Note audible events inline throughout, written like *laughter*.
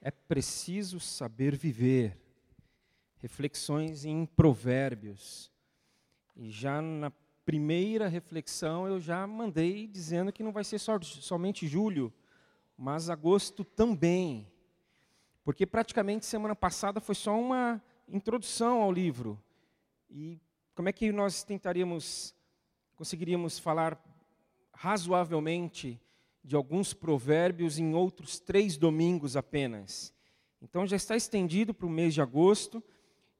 É preciso saber viver. Reflexões em Provérbios. E já na primeira reflexão eu já mandei dizendo que não vai ser só, somente julho, mas agosto também. Porque praticamente semana passada foi só uma introdução ao livro. E como é que nós tentaríamos, conseguiríamos falar razoavelmente de alguns provérbios em outros três domingos apenas? Então já está estendido para o mês de agosto.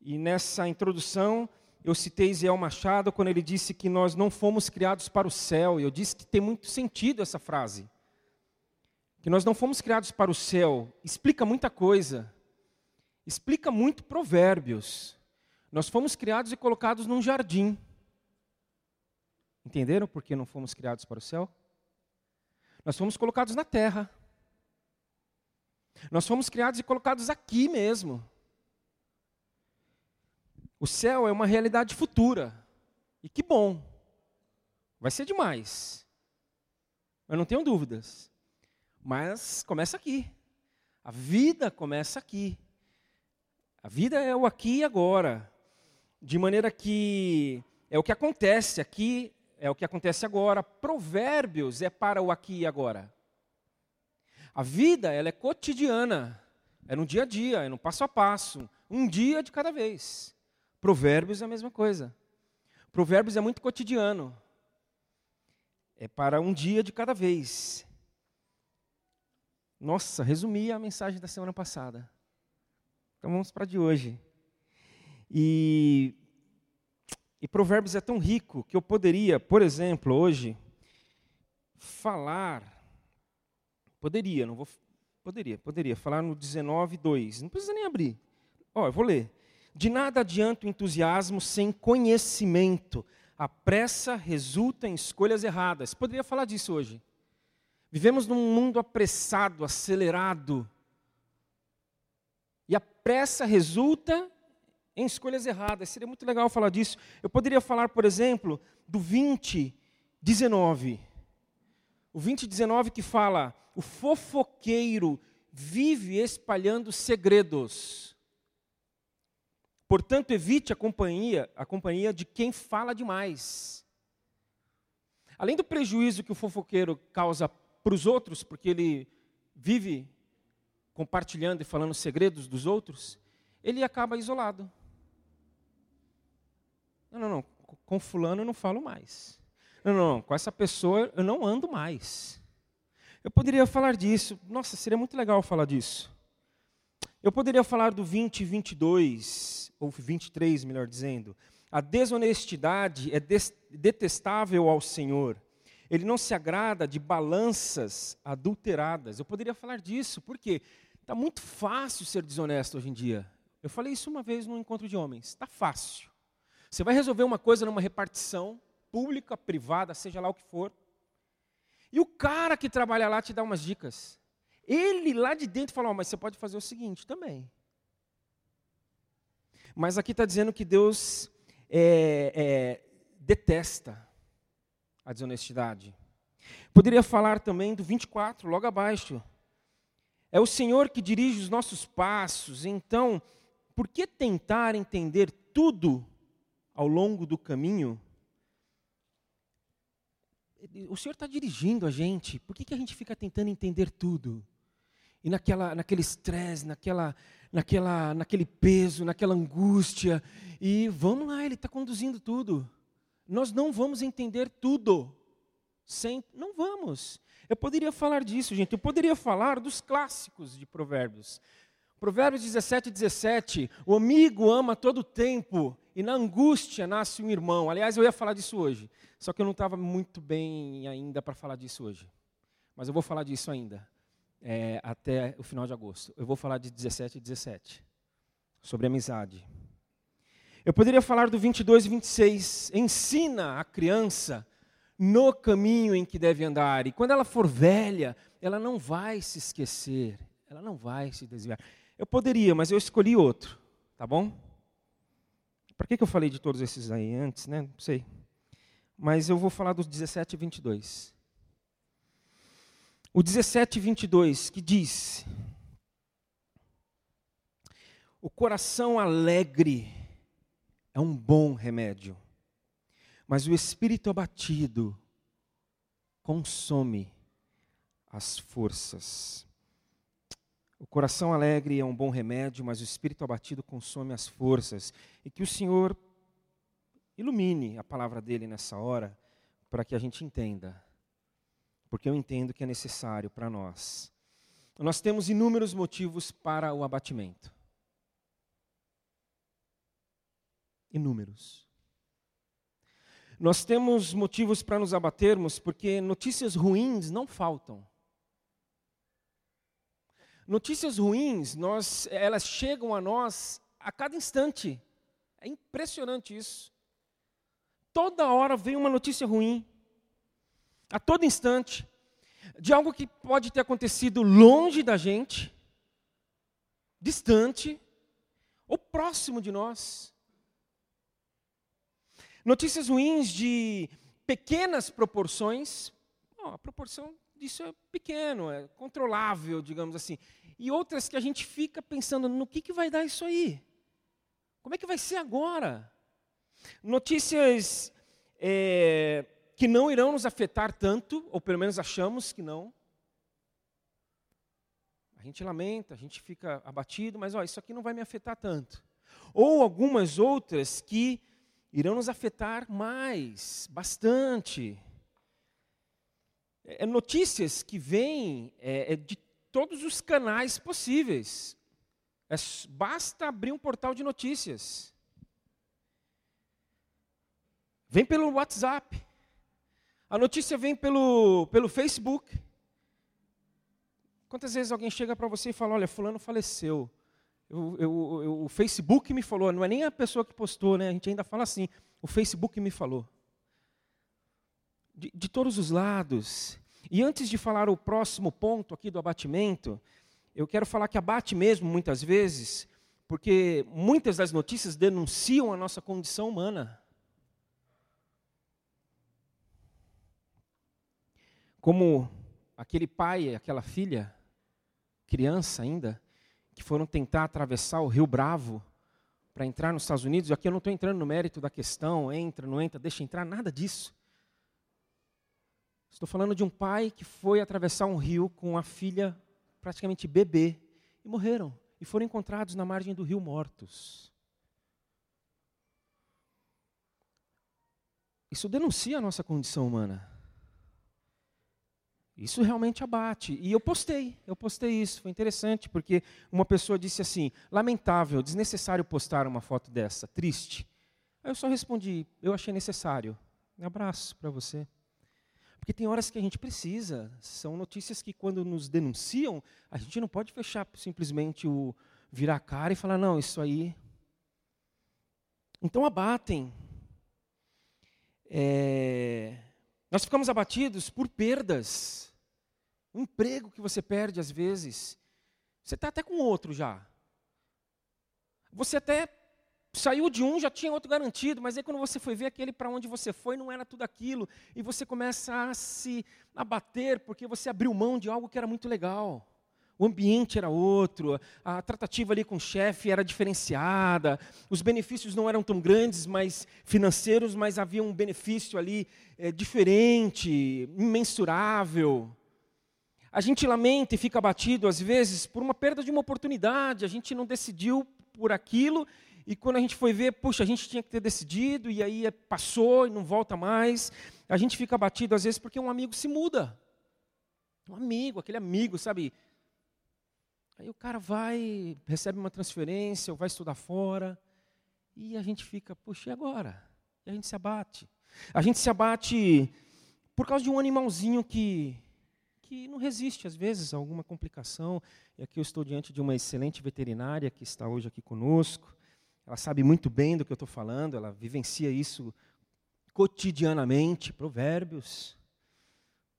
E nessa introdução eu citei Israel Machado quando ele disse que nós não fomos criados para o céu. E eu disse que tem muito sentido essa frase. Que nós não fomos criados para o céu. Explica muita coisa. Explica muito provérbios. Nós fomos criados e colocados num jardim. Entenderam por que não fomos criados para o céu? Nós fomos colocados na terra. Nós fomos criados e colocados aqui mesmo. O céu é uma realidade futura. E que bom. Vai ser demais. Eu não tenho dúvidas. Mas começa aqui. A vida começa aqui. A vida é o aqui e agora de maneira que é o que acontece aqui, é o que acontece agora. Provérbios é para o aqui e agora. A vida, ela é cotidiana, é no dia a dia, é no passo a passo, um dia de cada vez. Provérbios é a mesma coisa. Provérbios é muito cotidiano. É para um dia de cada vez. Nossa, resumi a mensagem da semana passada. Então vamos para a de hoje. E, e Provérbios é tão rico que eu poderia, por exemplo, hoje, falar. Poderia, não vou. Poderia, poderia falar no 19, 2. Não precisa nem abrir. Ó, eu vou ler. De nada adianta o entusiasmo sem conhecimento. A pressa resulta em escolhas erradas. Poderia falar disso hoje. Vivemos num mundo apressado, acelerado. E a pressa resulta em escolhas erradas. Seria muito legal falar disso. Eu poderia falar, por exemplo, do 20, 19. O 20, 19 que fala: o fofoqueiro vive espalhando segredos. Portanto, evite a companhia, a companhia de quem fala demais. Além do prejuízo que o fofoqueiro causa para os outros, porque ele vive compartilhando e falando segredos dos outros, ele acaba isolado. Não, não, não. Com fulano eu não falo mais. Não, não, não. Com essa pessoa eu não ando mais. Eu poderia falar disso. Nossa, seria muito legal falar disso. Eu poderia falar do 20 e 22, ou 23, melhor dizendo. A desonestidade é detestável ao Senhor. Ele não se agrada de balanças adulteradas. Eu poderia falar disso, porque está muito fácil ser desonesto hoje em dia. Eu falei isso uma vez num encontro de homens. Está fácil. Você vai resolver uma coisa numa repartição, pública, privada, seja lá o que for. E o cara que trabalha lá te dá umas dicas. Ele lá de dentro fala: oh, mas você pode fazer o seguinte também. Mas aqui está dizendo que Deus é, é, detesta a desonestidade. Poderia falar também do 24, logo abaixo. É o Senhor que dirige os nossos passos, então, por que tentar entender tudo ao longo do caminho, o Senhor está dirigindo a gente, por que, que a gente fica tentando entender tudo? E naquela, naquele estresse, naquela, naquela, naquele peso, naquela angústia, e vamos lá, Ele está conduzindo tudo. Nós não vamos entender tudo, sempre, não vamos. Eu poderia falar disso, gente, eu poderia falar dos clássicos de Provérbios. Provérbios 17, 17, o amigo ama todo o tempo, e na angústia nasce um irmão. Aliás, eu ia falar disso hoje, só que eu não estava muito bem ainda para falar disso hoje. Mas eu vou falar disso ainda, é, até o final de agosto. Eu vou falar de 17 e 17, sobre amizade. Eu poderia falar do 22 e 26. Ensina a criança no caminho em que deve andar. E quando ela for velha, ela não vai se esquecer, ela não vai se desviar. Eu poderia, mas eu escolhi outro, tá bom? Para que, que eu falei de todos esses aí antes, né? Não sei. Mas eu vou falar dos 17 e 22. O 17 e 22 que diz: O coração alegre é um bom remédio, mas o espírito abatido consome as forças. O coração alegre é um bom remédio, mas o espírito abatido consome as forças. E que o Senhor ilumine a palavra dele nessa hora, para que a gente entenda. Porque eu entendo que é necessário para nós. Nós temos inúmeros motivos para o abatimento. Inúmeros. Nós temos motivos para nos abatermos porque notícias ruins não faltam. Notícias ruins, nós, elas chegam a nós a cada instante. É impressionante isso. Toda hora vem uma notícia ruim. A todo instante. De algo que pode ter acontecido longe da gente, distante, ou próximo de nós. Notícias ruins de pequenas proporções. a proporção disso é pequeno, é controlável, digamos assim e outras que a gente fica pensando no que, que vai dar isso aí. Como é que vai ser agora? Notícias é, que não irão nos afetar tanto, ou pelo menos achamos que não. A gente lamenta, a gente fica abatido, mas ó, isso aqui não vai me afetar tanto. Ou algumas outras que irão nos afetar mais, bastante. É, notícias que vêm é, é de todos os canais possíveis. É, basta abrir um portal de notícias. Vem pelo WhatsApp. A notícia vem pelo, pelo Facebook. Quantas vezes alguém chega para você e fala: Olha, Fulano faleceu. Eu, eu, eu, o Facebook me falou, não é nem a pessoa que postou, né? a gente ainda fala assim: o Facebook me falou. De, de todos os lados. E antes de falar o próximo ponto aqui do abatimento, eu quero falar que abate mesmo muitas vezes, porque muitas das notícias denunciam a nossa condição humana. Como aquele pai aquela filha, criança ainda, que foram tentar atravessar o Rio Bravo para entrar nos Estados Unidos. Aqui eu não estou entrando no mérito da questão, entra, não entra, deixa entrar, nada disso. Estou falando de um pai que foi atravessar um rio com a filha praticamente bebê e morreram e foram encontrados na margem do rio mortos. Isso denuncia a nossa condição humana. Isso realmente abate. E eu postei, eu postei isso, foi interessante, porque uma pessoa disse assim: lamentável, desnecessário postar uma foto dessa, triste. Aí eu só respondi: eu achei necessário. Um abraço para você. Porque tem horas que a gente precisa. São notícias que, quando nos denunciam, a gente não pode fechar simplesmente o virar a cara e falar: não, isso aí. Então abatem. É... Nós ficamos abatidos por perdas. Um emprego que você perde às vezes. Você está até com outro já. Você até Saiu de um, já tinha outro garantido, mas aí quando você foi ver aquele para onde você foi, não era tudo aquilo, e você começa a se abater porque você abriu mão de algo que era muito legal. O ambiente era outro, a tratativa ali com o chefe era diferenciada, os benefícios não eram tão grandes, mas financeiros, mas havia um benefício ali é, diferente, imensurável. A gente lamenta e fica abatido às vezes por uma perda de uma oportunidade, a gente não decidiu por aquilo e quando a gente foi ver, puxa, a gente tinha que ter decidido, e aí passou e não volta mais. A gente fica abatido às vezes porque um amigo se muda. Um amigo, aquele amigo, sabe? Aí o cara vai, recebe uma transferência, ou vai estudar fora, e a gente fica, puxa, e agora? E a gente se abate. A gente se abate por causa de um animalzinho que, que não resiste, às vezes, a alguma complicação. E aqui eu estou diante de uma excelente veterinária que está hoje aqui conosco. Ela sabe muito bem do que eu estou falando, ela vivencia isso cotidianamente, provérbios.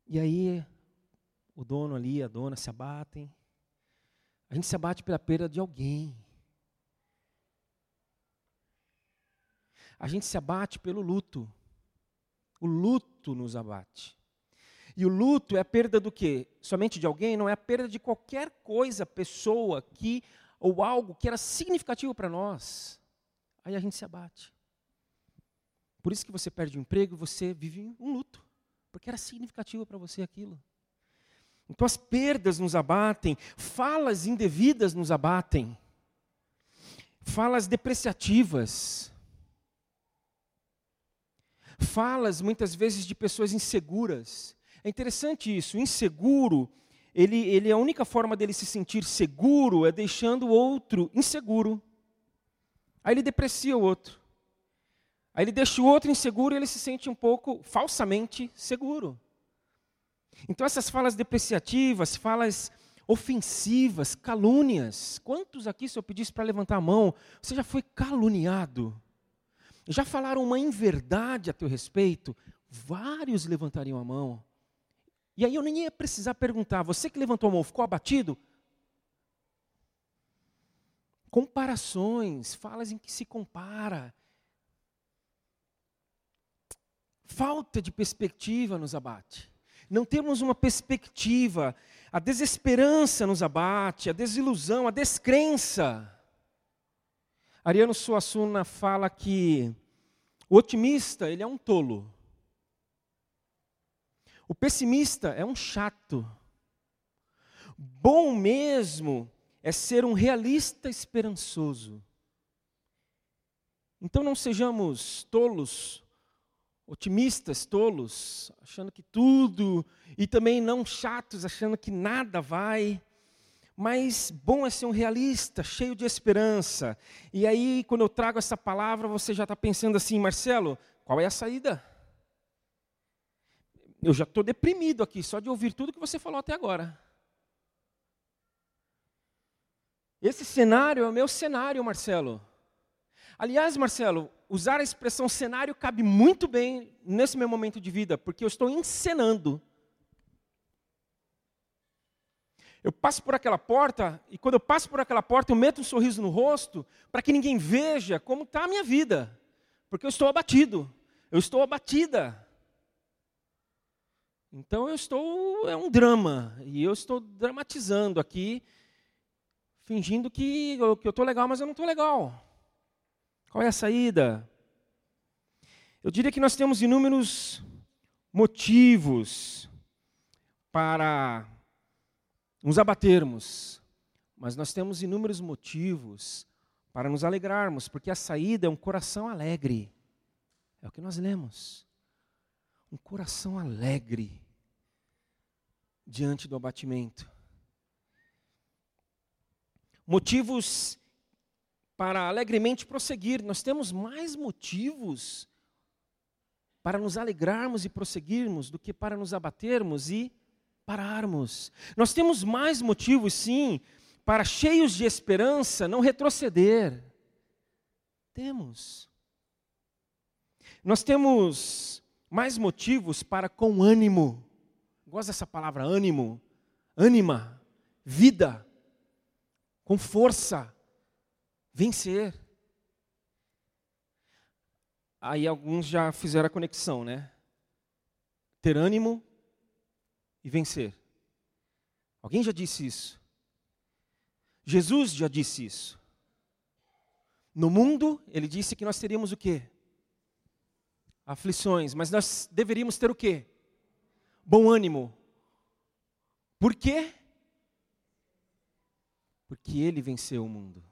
E aí, o dono ali, a dona se abatem. A gente se abate pela perda de alguém. A gente se abate pelo luto. O luto nos abate. E o luto é a perda do quê? Somente de alguém? Não é a perda de qualquer coisa, pessoa que ou algo que era significativo para nós, aí a gente se abate. Por isso que você perde o emprego, você vive um luto, porque era significativo para você aquilo. Então as perdas nos abatem, falas indevidas nos abatem, falas depreciativas, falas muitas vezes de pessoas inseguras. É interessante isso, inseguro, ele, ele a única forma dele se sentir seguro é deixando o outro inseguro. Aí ele deprecia o outro. Aí ele deixa o outro inseguro e ele se sente um pouco falsamente seguro. Então, essas falas depreciativas, falas ofensivas, calúnias. Quantos aqui, se eu pedisse para levantar a mão, você já foi caluniado? Já falaram uma inverdade a teu respeito? Vários levantariam a mão. E aí eu nem ia precisar perguntar, você que levantou a mão, ficou abatido? Comparações, falas em que se compara. Falta de perspectiva nos abate não temos uma perspectiva, a desesperança nos abate, a desilusão, a descrença. Ariano Suassuna fala que o otimista, ele é um tolo. O pessimista é um chato. Bom mesmo é ser um realista esperançoso. Então não sejamos tolos otimistas, tolos, achando que tudo, e também não chatos, achando que nada vai. Mas bom é ser um realista, cheio de esperança. E aí, quando eu trago essa palavra, você já está pensando assim, Marcelo, qual é a saída? Eu já estou deprimido aqui, só de ouvir tudo que você falou até agora. Esse cenário é o meu cenário, Marcelo. Aliás, Marcelo, usar a expressão cenário cabe muito bem nesse meu momento de vida, porque eu estou encenando. Eu passo por aquela porta, e quando eu passo por aquela porta, eu meto um sorriso no rosto, para que ninguém veja como está a minha vida, porque eu estou abatido, eu estou abatida. Então eu estou, é um drama, e eu estou dramatizando aqui, fingindo que eu estou legal, mas eu não estou legal. Qual é a saída? Eu diria que nós temos inúmeros motivos para nos abatermos, mas nós temos inúmeros motivos para nos alegrarmos, porque a saída é um coração alegre. É o que nós lemos. Um coração alegre diante do abatimento. Motivos para alegremente prosseguir. Nós temos mais motivos para nos alegrarmos e prosseguirmos do que para nos abatermos e pararmos. Nós temos mais motivos, sim, para cheios de esperança não retroceder. Temos. Nós temos mais motivos para com ânimo. Gosto dessa palavra ânimo, ânima, vida, com força, vencer. Aí alguns já fizeram a conexão, né? Ter ânimo e vencer. Alguém já disse isso? Jesus já disse isso. No mundo, ele disse que nós teríamos o quê? Aflições, mas nós deveríamos ter o quê? Bom ânimo. Por quê? Porque ele venceu o mundo.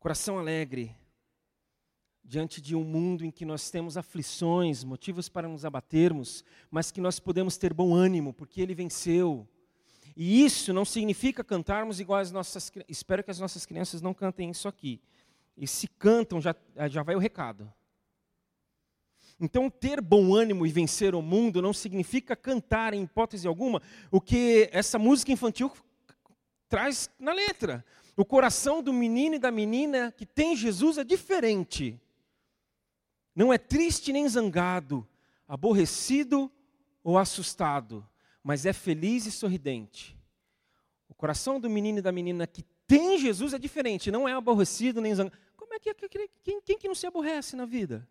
Coração alegre diante de um mundo em que nós temos aflições, motivos para nos abatermos, mas que nós podemos ter bom ânimo, porque Ele venceu. E isso não significa cantarmos igual as nossas. Espero que as nossas crianças não cantem isso aqui. E se cantam, já, já vai o recado. Então, ter bom ânimo e vencer o mundo não significa cantar, em hipótese alguma, o que essa música infantil traz na letra. O coração do menino e da menina que tem Jesus é diferente. Não é triste nem zangado, aborrecido ou assustado, mas é feliz e sorridente. O coração do menino e da menina que tem Jesus é diferente, não é aborrecido nem zangado. Como é que quem, quem que não se aborrece na vida?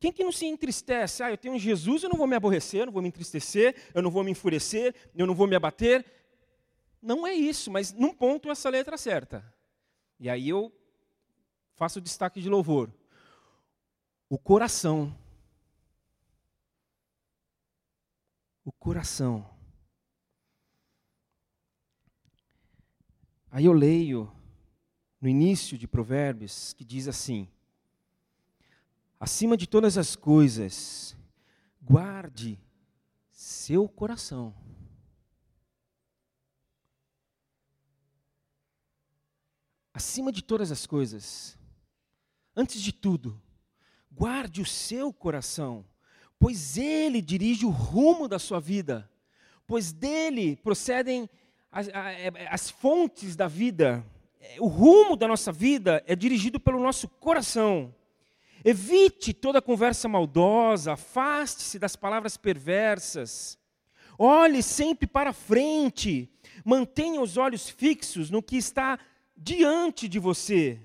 Quem que não se entristece? Ah, eu tenho Jesus, eu não vou me aborrecer, eu não vou me entristecer, eu não vou me enfurecer, eu não vou me abater. Não é isso, mas num ponto essa letra certa. E aí eu faço o destaque de louvor. O coração. O coração. Aí eu leio no início de Provérbios que diz assim: Acima de todas as coisas, guarde seu coração. Acima de todas as coisas, antes de tudo, guarde o seu coração, pois ele dirige o rumo da sua vida, pois dele procedem as, as fontes da vida. O rumo da nossa vida é dirigido pelo nosso coração. Evite toda conversa maldosa, afaste-se das palavras perversas. Olhe sempre para frente, mantenha os olhos fixos no que está diante de você.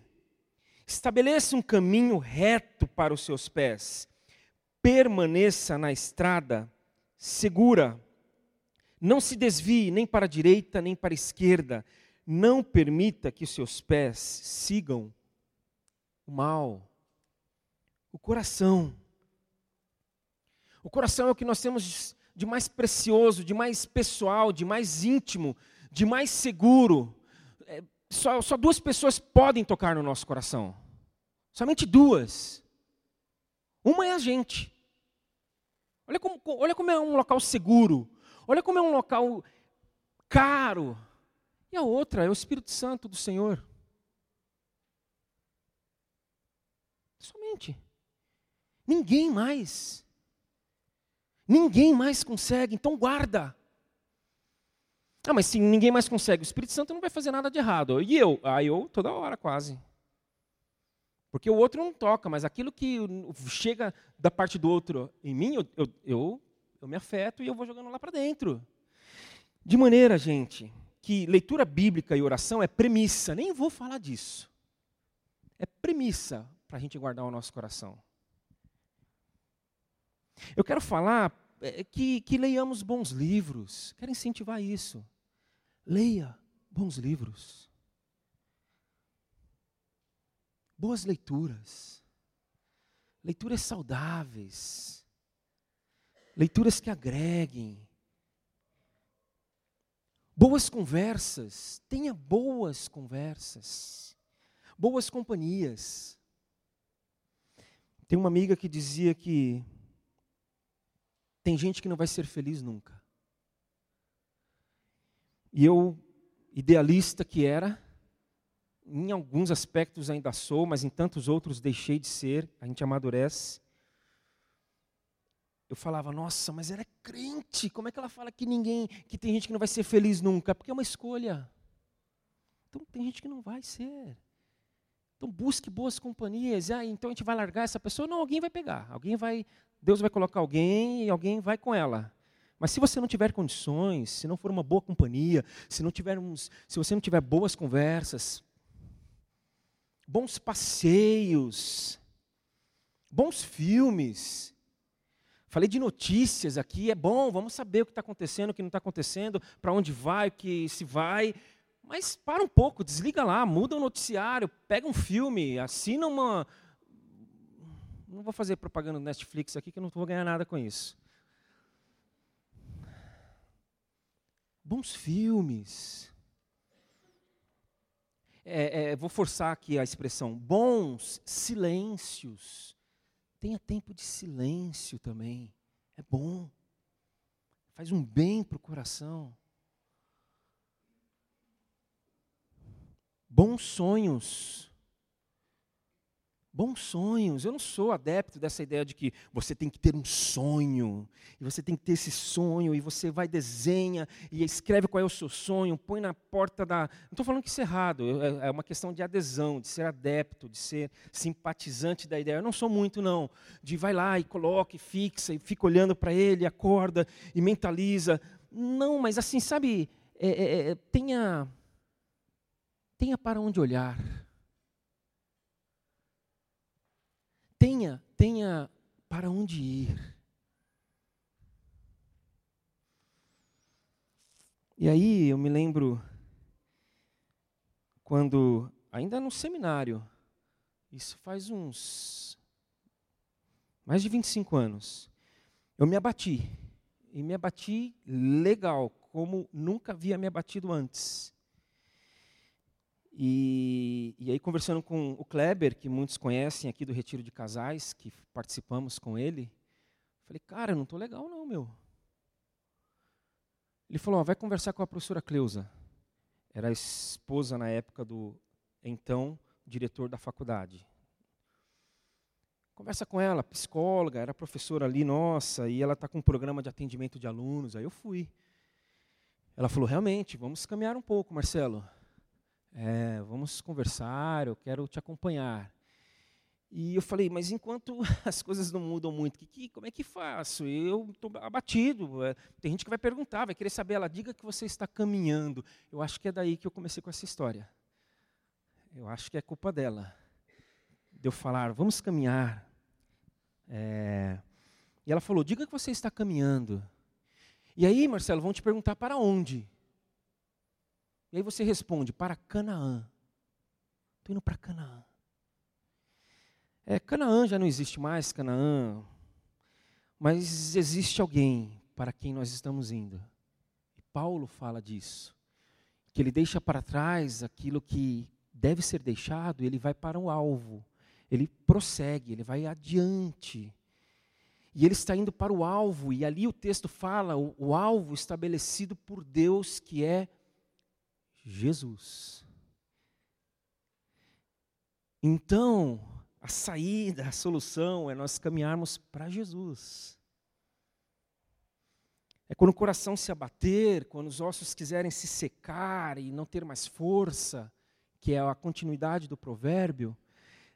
Estabeleça um caminho reto para os seus pés. Permaneça na estrada segura. Não se desvie nem para a direita nem para a esquerda. Não permita que os seus pés sigam o mal o coração. O coração é o que nós temos de mais precioso, de mais pessoal, de mais íntimo, de mais seguro. É, só, só duas pessoas podem tocar no nosso coração. Somente duas. Uma é a gente. Olha como, olha como é um local seguro. Olha como é um local caro. E a outra é o Espírito Santo do Senhor. Somente. Ninguém mais. Ninguém mais consegue, então guarda. Ah, mas se ninguém mais consegue, o Espírito Santo não vai fazer nada de errado. E eu? Ah, eu toda hora quase. Porque o outro não toca, mas aquilo que chega da parte do outro em mim, eu, eu, eu, eu me afeto e eu vou jogando lá para dentro. De maneira, gente, que leitura bíblica e oração é premissa, nem vou falar disso. É premissa para a gente guardar o nosso coração. Eu quero falar é, que, que leiamos bons livros. Quero incentivar isso. Leia bons livros. Boas leituras. Leituras saudáveis. Leituras que agreguem. Boas conversas. Tenha boas conversas. Boas companhias. Tem uma amiga que dizia que tem gente que não vai ser feliz nunca. E eu, idealista que era, em alguns aspectos ainda sou, mas em tantos outros deixei de ser, a gente amadurece. Eu falava, nossa, mas ela é crente, como é que ela fala que ninguém, que tem gente que não vai ser feliz nunca? Porque é uma escolha. Então tem gente que não vai ser. Então busque boas companhias. Ah, então a gente vai largar essa pessoa? Não, alguém vai pegar. Alguém vai Deus vai colocar alguém e alguém vai com ela. Mas se você não tiver condições, se não for uma boa companhia, se não tivermos, se você não tiver boas conversas, bons passeios, bons filmes. Falei de notícias aqui, é bom, vamos saber o que está acontecendo, o que não está acontecendo, para onde vai, o que se vai. Mas para um pouco, desliga lá, muda o noticiário, pega um filme, assina uma, não vou fazer propaganda no Netflix aqui que eu não vou ganhar nada com isso. Bons filmes. É, é, vou forçar aqui a expressão. Bons silêncios. Tenha tempo de silêncio também. É bom. Faz um bem para o coração. Bons sonhos bons sonhos. Eu não sou adepto dessa ideia de que você tem que ter um sonho, e você tem que ter esse sonho, e você vai, desenha, e escreve qual é o seu sonho, põe na porta da. Não estou falando que isso é errado, é, é uma questão de adesão, de ser adepto, de ser simpatizante da ideia. Eu não sou muito, não, de vai lá e coloca, e fixa, e fica olhando para ele, acorda, e mentaliza. Não, mas assim, sabe, é, é, é tenha, tenha para onde olhar tenha, tenha para onde ir. E aí eu me lembro quando, ainda no seminário, isso faz uns mais de 25 anos, eu me abati. E me abati legal, como nunca havia me abatido antes. E, e, aí, conversando com o Kleber, que muitos conhecem aqui do Retiro de Casais, que participamos com ele, falei, cara, não estou legal não, meu. Ele falou, vai conversar com a professora Cleusa. Era a esposa na época do então diretor da faculdade. Conversa com ela, psicóloga, era professora ali nossa, e ela está com um programa de atendimento de alunos. Aí eu fui. Ela falou, realmente, vamos caminhar um pouco, Marcelo. É, vamos conversar, eu quero te acompanhar. E eu falei, mas enquanto *laughs* as coisas não mudam muito, que, que, como é que faço? Eu estou abatido. É, tem gente que vai perguntar, vai querer saber. Ela diga que você está caminhando. Eu acho que é daí que eu comecei com essa história. Eu acho que é culpa dela. De eu falar, vamos caminhar. É, e ela falou, diga que você está caminhando. E aí, Marcelo, vão te perguntar para onde? E aí você responde, para Canaã. Estou indo para Canaã. É, Canaã já não existe mais, Canaã. Mas existe alguém para quem nós estamos indo. E Paulo fala disso. Que ele deixa para trás aquilo que deve ser deixado, ele vai para o alvo ele prossegue, ele vai adiante. E ele está indo para o alvo, e ali o texto fala o, o alvo estabelecido por Deus, que é Jesus. Então, a saída, a solução é nós caminharmos para Jesus. É quando o coração se abater, quando os ossos quiserem se secar e não ter mais força, que é a continuidade do provérbio,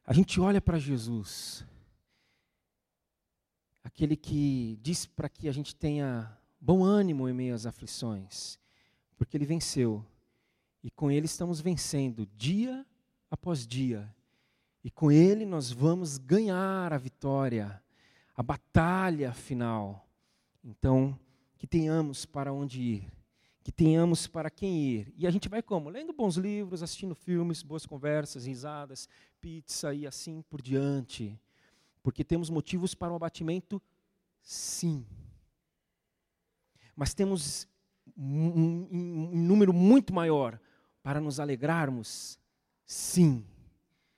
a gente olha para Jesus, aquele que diz para que a gente tenha bom ânimo em meio às aflições, porque ele venceu, e com ele estamos vencendo dia após dia, e com ele nós vamos ganhar a vitória, a batalha final. Então, que tenhamos para onde ir que tenhamos para quem ir. E a gente vai como? Lendo bons livros, assistindo filmes, boas conversas, risadas, pizza e assim por diante. Porque temos motivos para o abatimento? Sim. Mas temos um, um, um número muito maior para nos alegrarmos? Sim.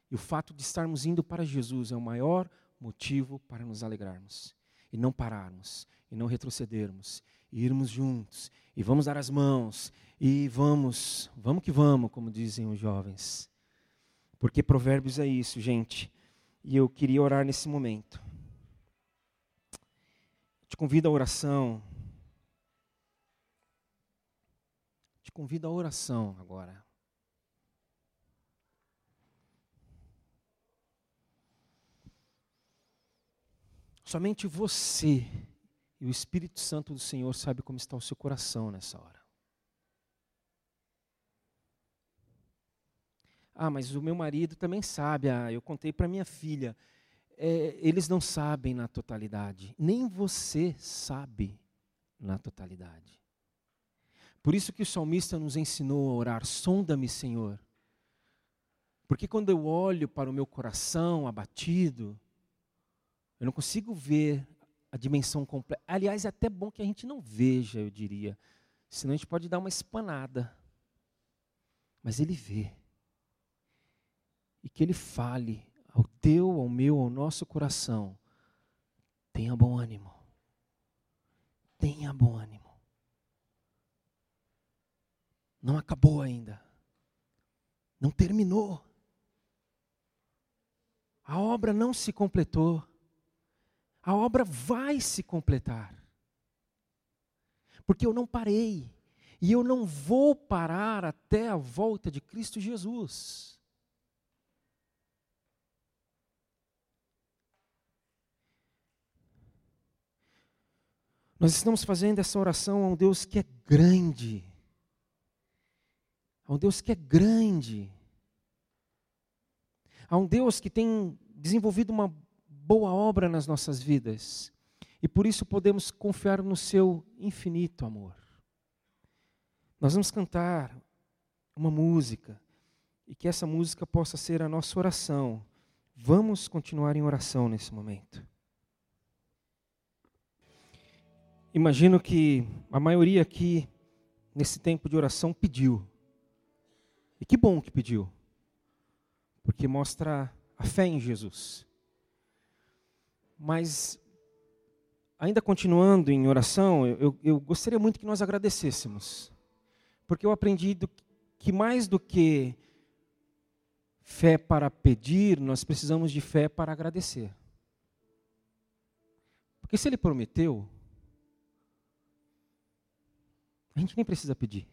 E o fato de estarmos indo para Jesus é o maior motivo para nos alegrarmos. E não pararmos, e não retrocedermos, e irmos juntos, e vamos dar as mãos, e vamos, vamos que vamos, como dizem os jovens. Porque Provérbios é isso, gente. E eu queria orar nesse momento. Te convido à oração. Te convido à oração agora. Somente você e o Espírito Santo do Senhor sabe como está o seu coração nessa hora. Ah, mas o meu marido também sabe. Ah, eu contei para minha filha. É, eles não sabem na totalidade. Nem você sabe na totalidade. Por isso que o salmista nos ensinou a orar: sonda-me, Senhor. Porque quando eu olho para o meu coração abatido, eu não consigo ver a dimensão completa. Aliás, é até bom que a gente não veja, eu diria. Senão a gente pode dar uma espanada. Mas ele vê. E que ele fale ao teu, ao meu, ao nosso coração. Tenha bom ânimo. Tenha bom ânimo. Não acabou ainda. Não terminou. A obra não se completou a obra vai se completar. Porque eu não parei. E eu não vou parar até a volta de Cristo Jesus. Nós estamos fazendo essa oração a um Deus que é grande. A um Deus que é grande. A um Deus que tem desenvolvido uma boa obra nas nossas vidas. E por isso podemos confiar no seu infinito amor. Nós vamos cantar uma música e que essa música possa ser a nossa oração. Vamos continuar em oração nesse momento. Imagino que a maioria aqui, nesse tempo de oração, pediu. E que bom que pediu, porque mostra a fé em Jesus. Mas, ainda continuando em oração, eu, eu gostaria muito que nós agradecêssemos, porque eu aprendi do, que mais do que fé para pedir, nós precisamos de fé para agradecer. Porque se ele prometeu, a gente nem precisa pedir.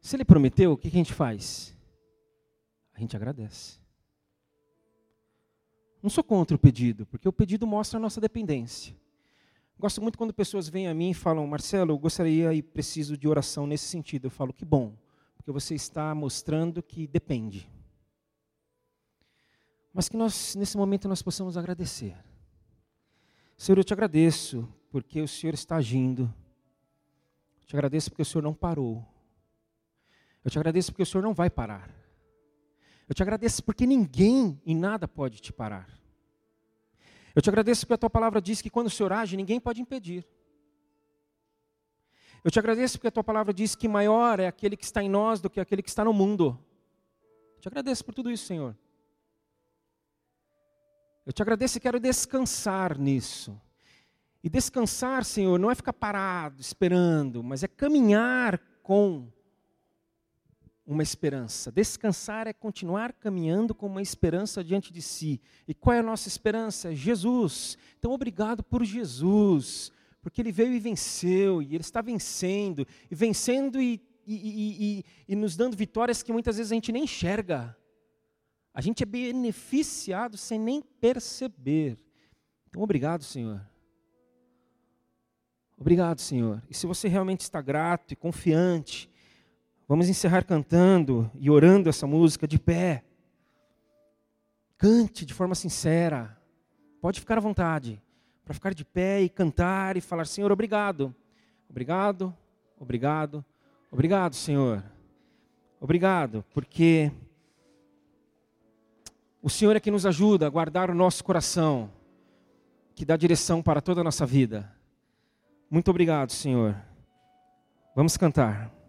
Se ele prometeu, o que a gente faz? A gente agradece. Não sou contra o pedido, porque o pedido mostra a nossa dependência. Gosto muito quando pessoas vêm a mim e falam, Marcelo, eu gostaria e preciso de oração nesse sentido. Eu falo, que bom, porque você está mostrando que depende. Mas que nós, nesse momento, nós possamos agradecer. Senhor, eu te agradeço, porque o Senhor está agindo. Eu te agradeço porque o Senhor não parou. Eu te agradeço porque o Senhor não vai parar. Eu te agradeço porque ninguém e nada pode te parar. Eu te agradeço porque a tua palavra diz que quando o Senhor age, ninguém pode impedir. Eu te agradeço porque a tua palavra diz que maior é aquele que está em nós do que aquele que está no mundo. Eu te agradeço por tudo isso, Senhor. Eu te agradeço e quero descansar nisso. E descansar, Senhor, não é ficar parado, esperando, mas é caminhar com uma esperança. Descansar é continuar caminhando com uma esperança diante de si. E qual é a nossa esperança? Jesus. Então, obrigado por Jesus, porque ele veio e venceu, e ele está vencendo, e vencendo e, e, e, e, nos dando vitórias que muitas vezes a gente nem enxerga. A gente é beneficiado sem nem perceber. Então, obrigado, Senhor. Obrigado, Senhor. E se você realmente está grato e confiante, Vamos encerrar cantando e orando essa música de pé. Cante de forma sincera. Pode ficar à vontade para ficar de pé e cantar e falar: Senhor, obrigado. Obrigado, obrigado, obrigado, Senhor. Obrigado, porque o Senhor é que nos ajuda a guardar o nosso coração, que dá direção para toda a nossa vida. Muito obrigado, Senhor. Vamos cantar.